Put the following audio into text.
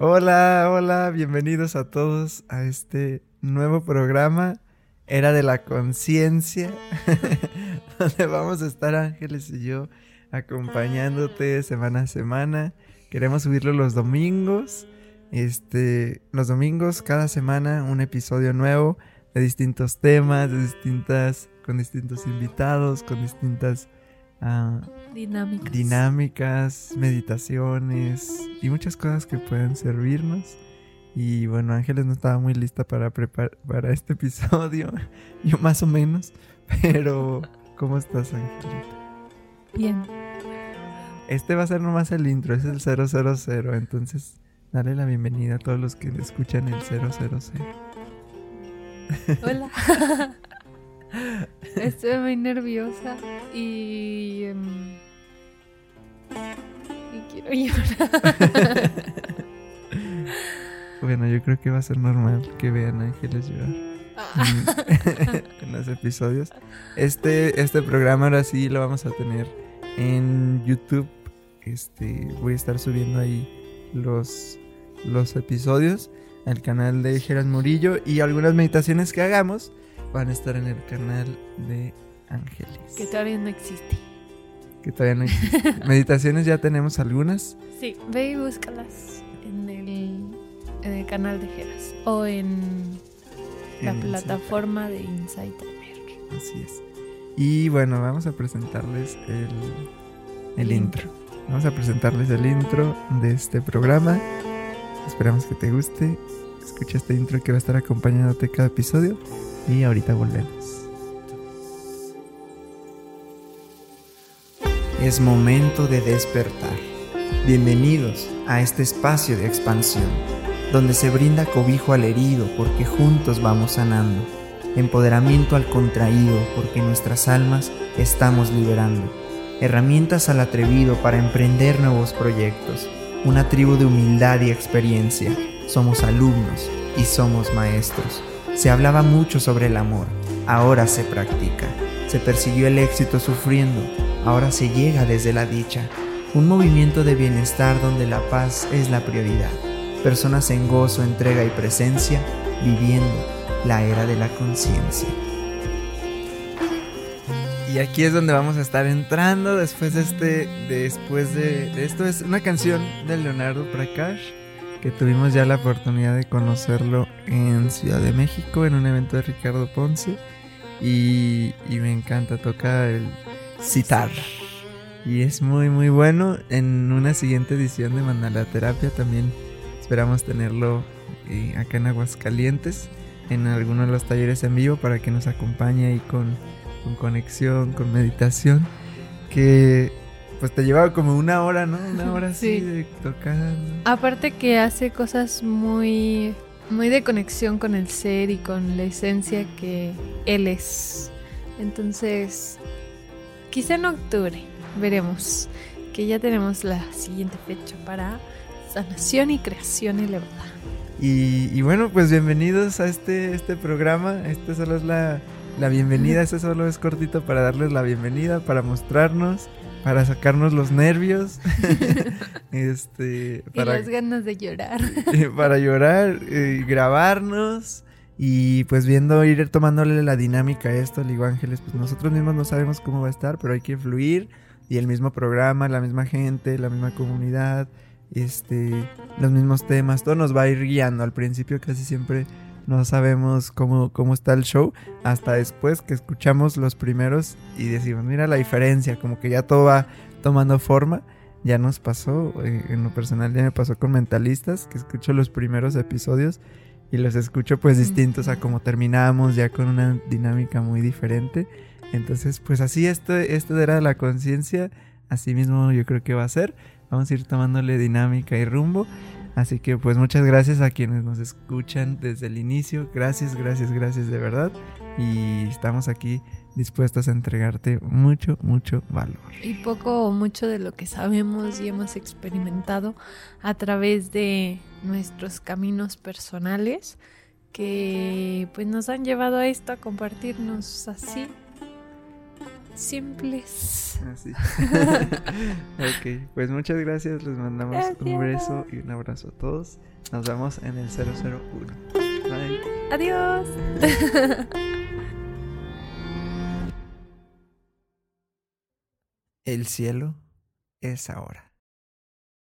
Hola, hola, bienvenidos a todos a este nuevo programa, Era de la Conciencia, donde vamos a estar Ángeles y yo acompañándote semana a semana. Queremos subirlo los domingos. Este, los domingos, cada semana, un episodio nuevo de distintos temas, de distintas, con distintos invitados, con distintas ah, Dinámicas. dinámicas, meditaciones y muchas cosas que pueden servirnos. Y bueno, Ángeles no estaba muy lista para preparar para este episodio, yo más o menos, pero ¿cómo estás, Angelita? Bien. Este va a ser nomás el intro, es el 000, entonces dale la bienvenida a todos los que escuchan el 000. Hola. Estoy muy nerviosa y. em, y quiero llorar. Bueno, yo creo que va a ser normal que vean Ángeles llorar. en, en los episodios. Este, este programa ahora sí lo vamos a tener en YouTube. Este, voy a estar subiendo ahí los, los episodios al canal de Geras Murillo y algunas meditaciones que hagamos van a estar en el canal de Ángeles. que todavía no existe. Que todavía no existe. meditaciones ya tenemos algunas. Sí, ve y búscalas en el, en el canal de Geras o en la en- plataforma de Insight Timer. Así es. Y bueno, vamos a presentarles el, el intro. Vamos a presentarles el intro de este programa. Esperamos que te guste. Escucha este intro que va a estar acompañándote cada episodio. Y ahorita volvemos. Es momento de despertar. Bienvenidos a este espacio de expansión, donde se brinda cobijo al herido porque juntos vamos sanando empoderamiento al contraído porque nuestras almas estamos liberando, herramientas al atrevido para emprender nuevos proyectos, una tribu de humildad y experiencia, somos alumnos y somos maestros. Se hablaba mucho sobre el amor, ahora se practica, se persiguió el éxito sufriendo, ahora se llega desde la dicha, un movimiento de bienestar donde la paz es la prioridad, personas en gozo, entrega y presencia, viviendo la era de la conciencia. Y aquí es donde vamos a estar entrando después de este, después de, esto. Es una canción de Leonardo Prakash que tuvimos ya la oportunidad de conocerlo en Ciudad de México en un evento de Ricardo Ponce y, me encanta toca el sitar y es muy muy bueno. En una siguiente edición de Mandala Terapia también esperamos tenerlo eh, acá en Aguascalientes en alguno de los talleres en vivo para que nos acompañe ahí con, con conexión, con meditación, que pues te llevaba como una hora, ¿no? Una hora así Sí. de tocar. Aparte que hace cosas muy, muy de conexión con el ser y con la esencia que él es. Entonces, quizá en octubre veremos que ya tenemos la siguiente fecha para sanación y creación elevada. Y, y bueno, pues bienvenidos a este, este programa. Este solo es la, la bienvenida, este solo es cortito para darles la bienvenida, para mostrarnos, para sacarnos los nervios, este, Y para las ganas de llorar. para llorar, eh, grabarnos y pues viendo, ir tomándole la dinámica a esto, digo Ángeles, pues nosotros mismos no sabemos cómo va a estar, pero hay que fluir y el mismo programa, la misma gente, la misma comunidad, este, los mismos temas, todo nos va a ir guiando. Al principio casi siempre no sabemos cómo, cómo está el show, hasta después que escuchamos los primeros y decimos, mira la diferencia, como que ya todo va tomando forma. Ya nos pasó, eh, en lo personal ya me pasó con mentalistas, que escucho los primeros episodios y los escucho pues distintos a como terminamos, ya con una dinámica muy diferente. Entonces, pues así esto, esto era la conciencia, así mismo yo creo que va a ser. Vamos a ir tomándole dinámica y rumbo. Así que pues muchas gracias a quienes nos escuchan desde el inicio. Gracias, gracias, gracias de verdad. Y estamos aquí dispuestos a entregarte mucho, mucho valor. Y poco o mucho de lo que sabemos y hemos experimentado a través de nuestros caminos personales que pues nos han llevado a esto, a compartirnos así, simples. Así. ok, pues muchas gracias. Les mandamos un beso y un abrazo a todos. Nos vemos en el 001. Bye. Adiós. El cielo es ahora.